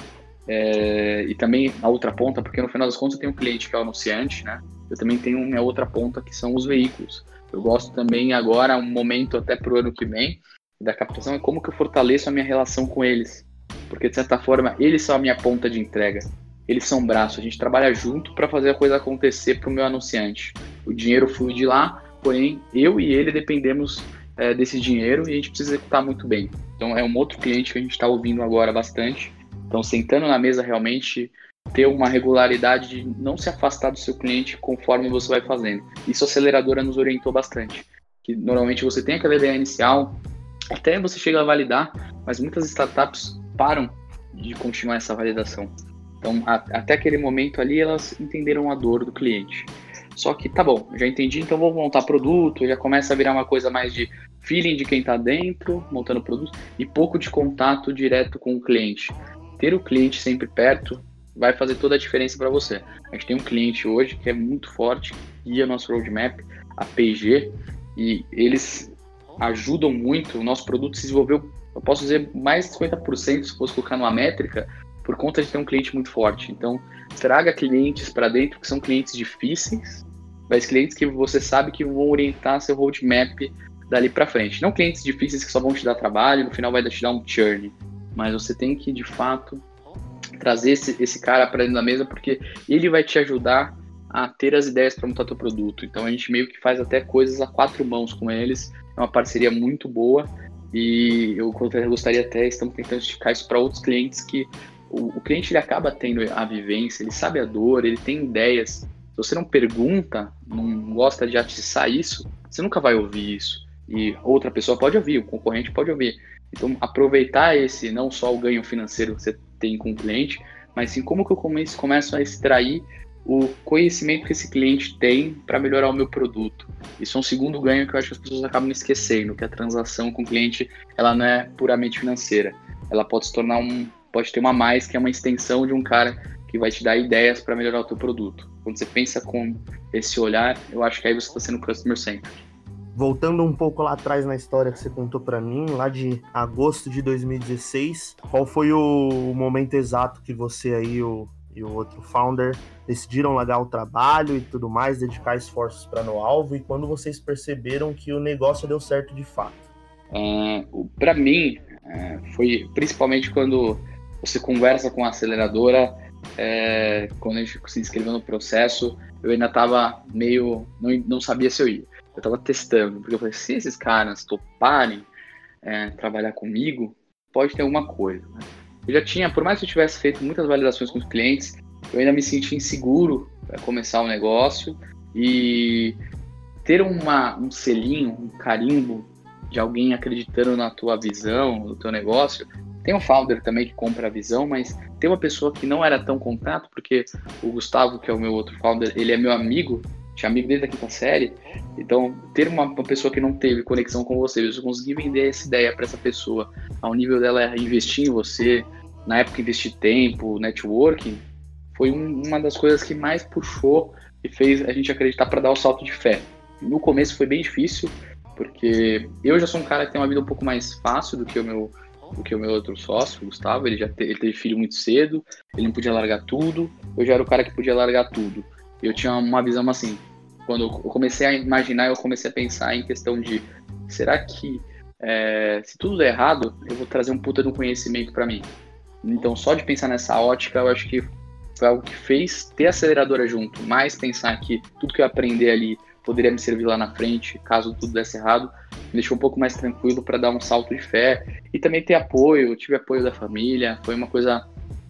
É, e também a outra ponta, porque no final das contas eu tenho um cliente que é o anunciante, né? Eu também tenho minha outra ponta que são os veículos. Eu gosto também agora, um momento até para o ano que vem, da captação, é como que eu fortaleço a minha relação com eles. Porque, de certa forma, eles são a minha ponta de entrega. Eles são braço. A gente trabalha junto para fazer a coisa acontecer para o meu anunciante. O dinheiro flui de lá, porém, eu e ele dependemos é, desse dinheiro e a gente precisa executar muito bem. Então, é um outro cliente que a gente está ouvindo agora bastante. Então, sentando na mesa, realmente ter uma regularidade de não se afastar do seu cliente conforme você vai fazendo. Isso a aceleradora nos orientou bastante. Que normalmente você tem aquela ideia inicial, até você chega a validar, mas muitas startups param de continuar essa validação. Então, a, até aquele momento ali, elas entenderam a dor do cliente. Só que, tá bom, já entendi, então vou montar produto, já começa a virar uma coisa mais de feeling de quem está dentro, montando produto, e pouco de contato direto com o cliente. Ter o cliente sempre perto vai fazer toda a diferença para você. A gente tem um cliente hoje que é muito forte, guia nosso roadmap, a PG, e eles ajudam muito. O nosso produto se desenvolveu, eu posso dizer, mais de 50%, se fosse colocar numa métrica, por conta de ter um cliente muito forte. Então, traga clientes para dentro que são clientes difíceis, mas clientes que você sabe que vão orientar seu roadmap dali para frente. Não clientes difíceis que só vão te dar trabalho, no final vai te dar um churn, mas você tem que, de fato, trazer esse, esse cara para dentro da mesa, porque ele vai te ajudar a ter as ideias para montar teu produto. Então a gente meio que faz até coisas a quatro mãos com eles. É uma parceria muito boa e eu gostaria até, estamos tentando esticar isso para outros clientes que o, o, cliente ele acaba tendo a vivência, ele sabe a dor, ele tem ideias. Se você não pergunta, não gosta de atiçar isso, você nunca vai ouvir isso. E outra pessoa pode ouvir, o concorrente pode ouvir. Então, aproveitar esse, não só o ganho financeiro que você tem com o cliente, mas sim como que eu começo, começo a extrair o conhecimento que esse cliente tem para melhorar o meu produto. Isso é um segundo ganho que eu acho que as pessoas acabam esquecendo, que a transação com o cliente ela não é puramente financeira. Ela pode se tornar um, pode ter uma mais que é uma extensão de um cara que vai te dar ideias para melhorar o teu produto. Quando você pensa com esse olhar, eu acho que aí você está sendo customer centric. Voltando um pouco lá atrás na história que você contou para mim, lá de agosto de 2016, qual foi o momento exato que você aí o, e o outro founder decidiram largar o trabalho e tudo mais, dedicar esforços para no alvo e quando vocês perceberam que o negócio deu certo de fato? Uh, ah, para mim, uh, foi principalmente quando você conversa com a aceleradora, é, quando a gente se inscreveu no processo, eu ainda estava meio. Não, não sabia se eu ia eu estava testando, porque eu falei, se esses caras toparem é, trabalhar comigo, pode ter alguma coisa. Né? Eu já tinha, por mais que eu tivesse feito muitas validações com os clientes, eu ainda me sentia inseguro para começar o um negócio e ter uma, um selinho, um carimbo de alguém acreditando na tua visão, no teu negócio. Tem um founder também que compra a visão, mas tem uma pessoa que não era tão contato, porque o Gustavo, que é o meu outro founder, ele é meu amigo tinha amigo desde a quinta série. Então, ter uma, uma, pessoa que não teve conexão com você, você conseguir vender essa ideia para essa pessoa, ao nível dela investir em você, na época investir tempo, networking, foi um, uma das coisas que mais puxou e fez a gente acreditar para dar o salto de fé. No começo foi bem difícil, porque eu já sou um cara que tem uma vida um pouco mais fácil do que o meu do que o meu outro sócio, o Gustavo, ele já te, ele teve filho muito cedo, ele não podia largar tudo, eu já era o cara que podia largar tudo. Eu tinha uma visão assim, quando eu comecei a imaginar, eu comecei a pensar em questão de será que é, se tudo der errado, eu vou trazer um puta de um conhecimento para mim. Então, só de pensar nessa ótica, eu acho que foi algo que fez ter a aceleradora junto, mais pensar que tudo que eu aprender ali poderia me servir lá na frente, caso tudo desse errado, me deixou um pouco mais tranquilo para dar um salto de fé e também ter apoio. Eu tive apoio da família, foi uma coisa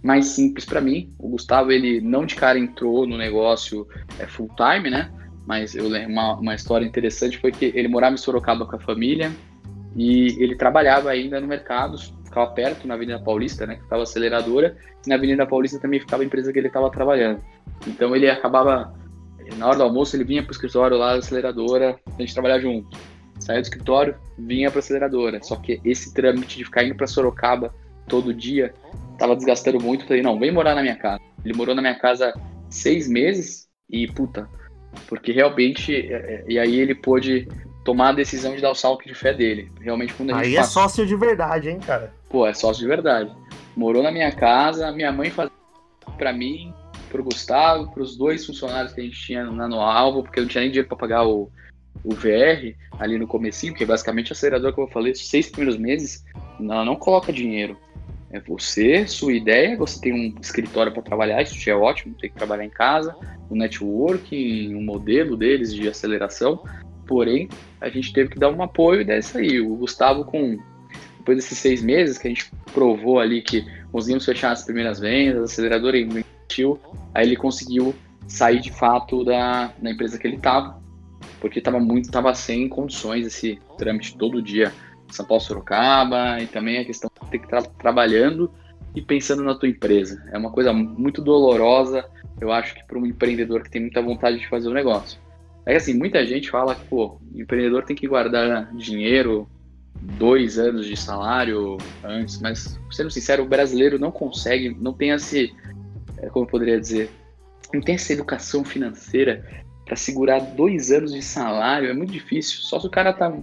mais simples para mim. O Gustavo, ele não de cara entrou no negócio é, full time, né? Mas eu lembro uma, uma história interessante foi que ele morava em Sorocaba com a família e ele trabalhava ainda no mercado, ficava perto na Avenida Paulista, né? Que ficava aceleradora, e na Avenida Paulista também ficava a empresa que ele estava trabalhando. Então ele acabava na hora do almoço ele vinha para o escritório lá da aceleradora, a gente trabalhar junto. Saía do escritório, vinha para a aceleradora. Só que esse trâmite de ficar indo para Sorocaba todo dia tava desgastando muito. Falei, não, vem morar na minha casa. Ele morou na minha casa seis meses e, puta, porque realmente. É, é, e aí ele pôde tomar a decisão de dar o salto de fé dele. Realmente, quando a gente. Aí é sócio de verdade, hein, cara? Pô, é sócio de verdade. Morou na minha casa, minha mãe fazia para mim, pro Gustavo, pros dois funcionários que a gente tinha no alvo, porque eu não tinha nem dinheiro para pagar o, o VR ali no comecinho, porque basicamente a aceleradora, como eu falei, seis primeiros meses, ela não coloca dinheiro. É você, sua ideia, você tem um escritório para trabalhar, isso já é ótimo, tem que trabalhar em casa, o um network, um modelo deles de aceleração, porém, a gente teve que dar um apoio dessa aí. O Gustavo, com depois desses seis meses que a gente provou ali que conseguimos fechar as primeiras vendas, a aceleradora investiu, aí ele conseguiu sair de fato da, da empresa que ele estava, porque estava muito, estava sem condições esse trâmite todo dia são Paulo Sorocaba, e também a questão de ter que estar trabalhando e pensando na tua empresa. É uma coisa muito dolorosa, eu acho que para um empreendedor que tem muita vontade de fazer o um negócio. É assim, muita gente fala que, pô, o empreendedor tem que guardar dinheiro, dois anos de salário antes, mas, sendo sincero, o brasileiro não consegue, não tem esse, é, como eu poderia dizer, não tem essa educação financeira para segurar dois anos de salário, é muito difícil. Só se o cara tá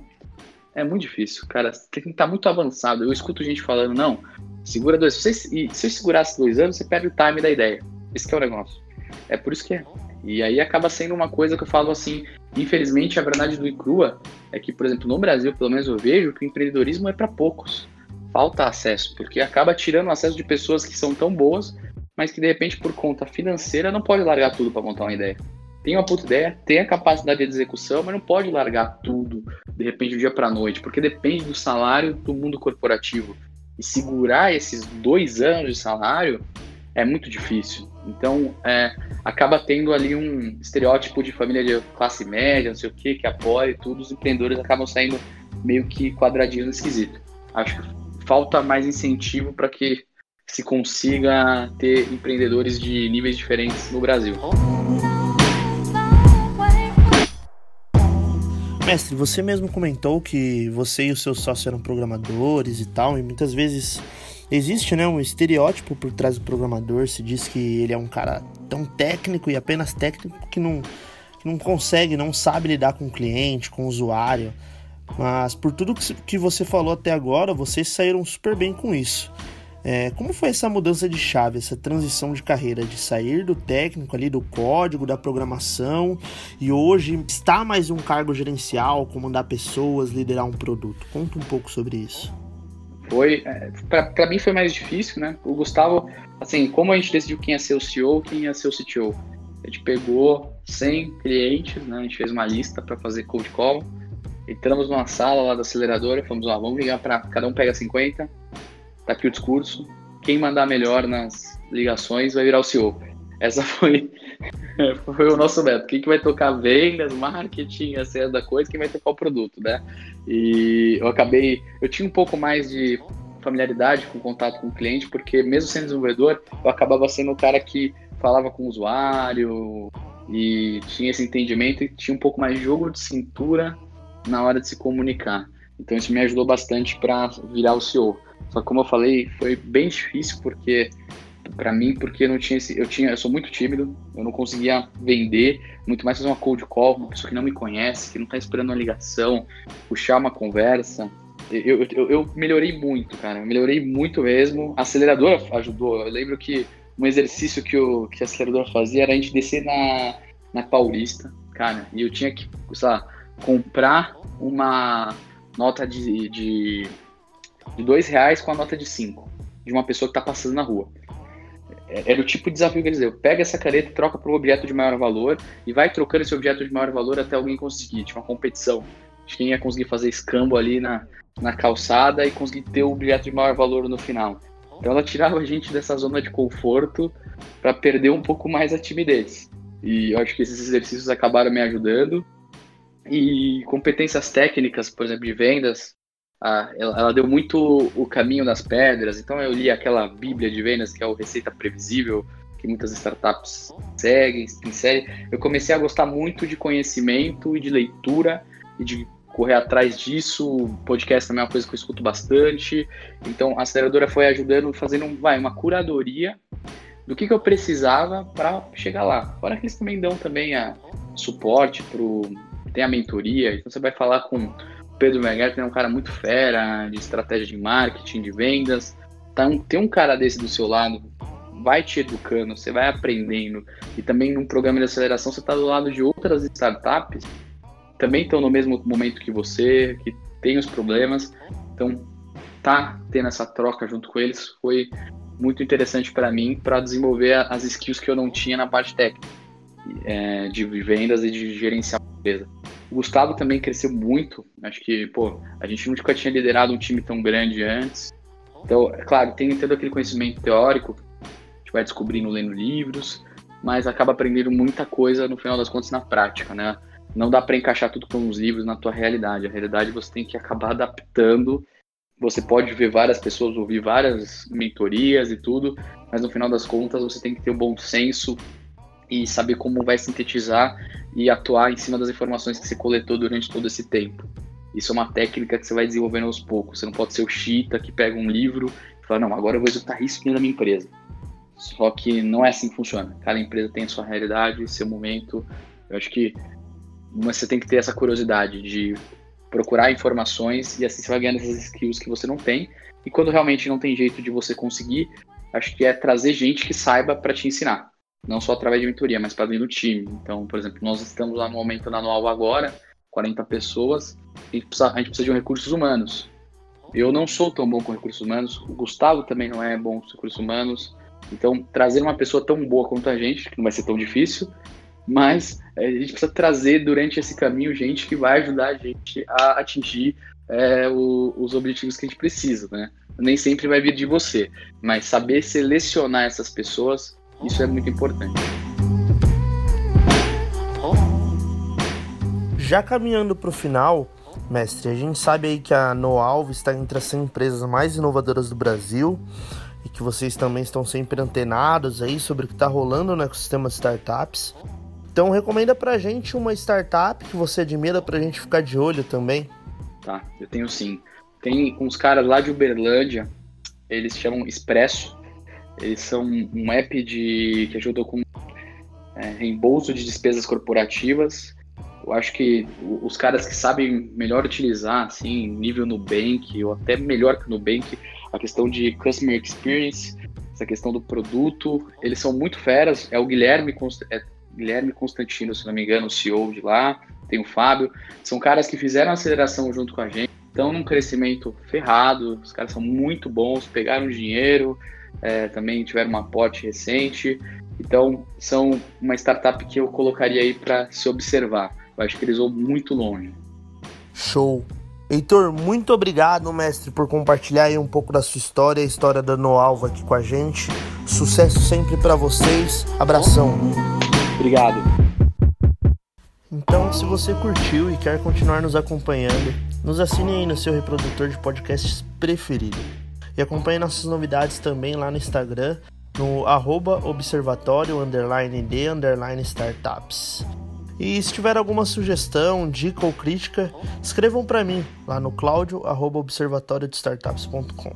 É muito difícil, cara. Tem que estar muito avançado. Eu escuto gente falando, não, segura dois. Se você, se você segurasse dois anos, você perde o time da ideia. Esse é o negócio. É por isso que é. E aí acaba sendo uma coisa que eu falo assim, infelizmente a verdade do Icrua é que, por exemplo, no Brasil, pelo menos eu vejo que o empreendedorismo é para poucos. Falta acesso, porque acaba tirando acesso de pessoas que são tão boas, mas que de repente por conta financeira não pode largar tudo para montar uma ideia. Tem uma puta ideia, tem a capacidade de execução, mas não pode largar tudo de repente do dia para noite, porque depende do salário do mundo corporativo. E segurar esses dois anos de salário é muito difícil. Então, é, acaba tendo ali um estereótipo de família de classe média, não sei o que, que apoia e tudo. Os empreendedores acabam saindo meio que quadradinhos no esquisito. Acho que falta mais incentivo para que se consiga ter empreendedores de níveis diferentes no Brasil. Mestre, você mesmo comentou que você e o seu sócio eram programadores e tal, e muitas vezes existe né, um estereótipo por trás do programador. Se diz que ele é um cara tão técnico e apenas técnico que não, que não consegue, não sabe lidar com o cliente, com o usuário. Mas por tudo que você falou até agora, vocês saíram super bem com isso. É, como foi essa mudança de chave, essa transição de carreira, de sair do técnico ali, do código, da programação e hoje está mais um cargo gerencial, comandar pessoas, liderar um produto? Conta um pouco sobre isso. Foi, é, para mim foi mais difícil, né? O Gustavo, assim, como a gente decidiu quem ia ser o CEO, quem ia ser o CTO? A gente pegou 100 clientes, né? A gente fez uma lista para fazer cold call. Entramos numa sala lá da aceleradora, falamos, ó, vamos ligar para cada um pega 50 tá aqui o discurso. Quem mandar melhor nas ligações vai virar o CEO. Essa foi, foi o nosso método. Quem que vai tocar vendas, marketing, essa da coisa, quem vai tocar o produto, né? E eu acabei, eu tinha um pouco mais de familiaridade com contato com o cliente, porque mesmo sendo desenvolvedor, eu acabava sendo o cara que falava com o usuário e tinha esse entendimento e tinha um pouco mais de jogo de cintura na hora de se comunicar. Então isso me ajudou bastante para virar o CEO. Só que como eu falei, foi bem difícil porque para mim, porque não tinha esse, eu tinha, eu sou muito tímido, eu não conseguia vender, muito mais fazer uma cold call, uma pessoa que não me conhece, que não tá esperando uma ligação, puxar uma conversa. Eu, eu, eu melhorei muito, cara, eu melhorei muito mesmo. A aceleradora ajudou. Eu lembro que um exercício que, o, que a aceleradora fazia era a gente descer na, na Paulista, cara, e eu tinha que, sei lá, comprar uma nota de, de de dois reais com a nota de cinco de uma pessoa que está passando na rua. É, era o tipo de desafio que eles diziam. Pega essa caneta troca para um objeto de maior valor e vai trocando esse objeto de maior valor até alguém conseguir. Tinha uma competição de quem ia conseguir fazer escambo ali na, na calçada e conseguir ter o objeto de maior valor no final. Então ela tirava a gente dessa zona de conforto para perder um pouco mais a timidez. E eu acho que esses exercícios acabaram me ajudando. E competências técnicas, por exemplo, de vendas, ah, ela, ela, deu muito o caminho das pedras. Então eu li aquela Bíblia de vendas que é o Receita Previsível, que muitas startups seguem, série. Eu comecei a gostar muito de conhecimento e de leitura e de correr atrás disso. Podcast também é uma coisa que eu escuto bastante. Então a aceleradora foi ajudando, fazendo vai, uma curadoria do que, que eu precisava para chegar lá. Fora que eles também dão também a suporte pro tem a mentoria, então você vai falar com Pedro Merguer é um cara muito fera de estratégia de marketing, de vendas. Então, ter um cara desse do seu lado vai te educando, você vai aprendendo. E também num programa de aceleração, você está do lado de outras startups também estão no mesmo momento que você, que tem os problemas. Então, tá tendo essa troca junto com eles foi muito interessante para mim para desenvolver as skills que eu não tinha na parte técnica é, de vendas e de gerenciar a empresa. O Gustavo também cresceu muito. Acho que, pô, a gente nunca tinha liderado um time tão grande antes. Então, é claro, tem todo aquele conhecimento teórico, a gente vai descobrindo lendo livros, mas acaba aprendendo muita coisa no final das contas na prática, né? Não dá para encaixar tudo com os livros na tua realidade. A realidade você tem que acabar adaptando. Você pode ver várias pessoas, ouvir várias mentorias e tudo, mas no final das contas você tem que ter o um bom senso e saber como vai sintetizar e atuar em cima das informações que você coletou durante todo esse tempo. Isso é uma técnica que você vai desenvolvendo aos poucos. Você não pode ser o chita que pega um livro e fala, não, agora eu vou executar isso na minha empresa. Só que não é assim que funciona. Cada empresa tem a sua realidade, seu momento. Eu acho que você tem que ter essa curiosidade de procurar informações e assim você vai ganhando essas skills que você não tem. E quando realmente não tem jeito de você conseguir, acho que é trazer gente que saiba para te ensinar. Não só através de mentoria, mas para dentro do time. Então, por exemplo, nós estamos lá no momento na anual agora, 40 pessoas, precisa, a gente precisa de um recursos humanos. Eu não sou tão bom com recursos humanos, o Gustavo também não é bom com recursos humanos. Então, trazer uma pessoa tão boa quanto a gente, que não vai ser tão difícil, mas é, a gente precisa trazer durante esse caminho gente que vai ajudar a gente a atingir é, o, os objetivos que a gente precisa, né? Nem sempre vai vir de você, mas saber selecionar essas pessoas, isso é muito importante. Já caminhando para o final, mestre, a gente sabe aí que a Noalvo está entre as 100 empresas mais inovadoras do Brasil e que vocês também estão sempre antenados aí sobre o que está rolando no ecossistema de startups. Então recomenda pra gente uma startup que você admira pra gente ficar de olho também. Tá, eu tenho sim. Tem uns caras lá de Uberlândia, eles chamam Expresso. Eles são um app de que ajuda com é, reembolso de despesas corporativas. Eu acho que os caras que sabem melhor utilizar, assim, nível Nubank, ou até melhor que o Nubank, a questão de customer experience, essa questão do produto, eles são muito feras. É o Guilherme, é Guilherme Constantino, se não me engano, o CEO de lá, tem o Fábio. São caras que fizeram a aceleração junto com a gente, estão num crescimento ferrado, os caras são muito bons, pegaram dinheiro, é, também tiveram uma aporte recente. Então, são uma startup que eu colocaria aí para se observar. Eu acho que eles vão muito longe. Show! Heitor, muito obrigado, mestre, por compartilhar aí um pouco da sua história, a história da Noalva aqui com a gente. Sucesso sempre para vocês. Abração. Obrigado. Então, se você curtiu e quer continuar nos acompanhando, nos assine aí no seu reprodutor de podcasts preferido. E acompanhe nossas novidades também lá no Instagram, no arroba observatório underline de underline startups. E se tiver alguma sugestão, dica ou crítica, escrevam para mim lá no claudio@observatoriodestartups.com.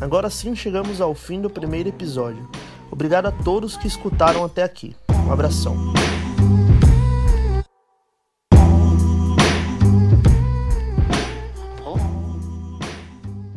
Agora sim chegamos ao fim do primeiro episódio. Obrigado a todos que escutaram até aqui. Um abração.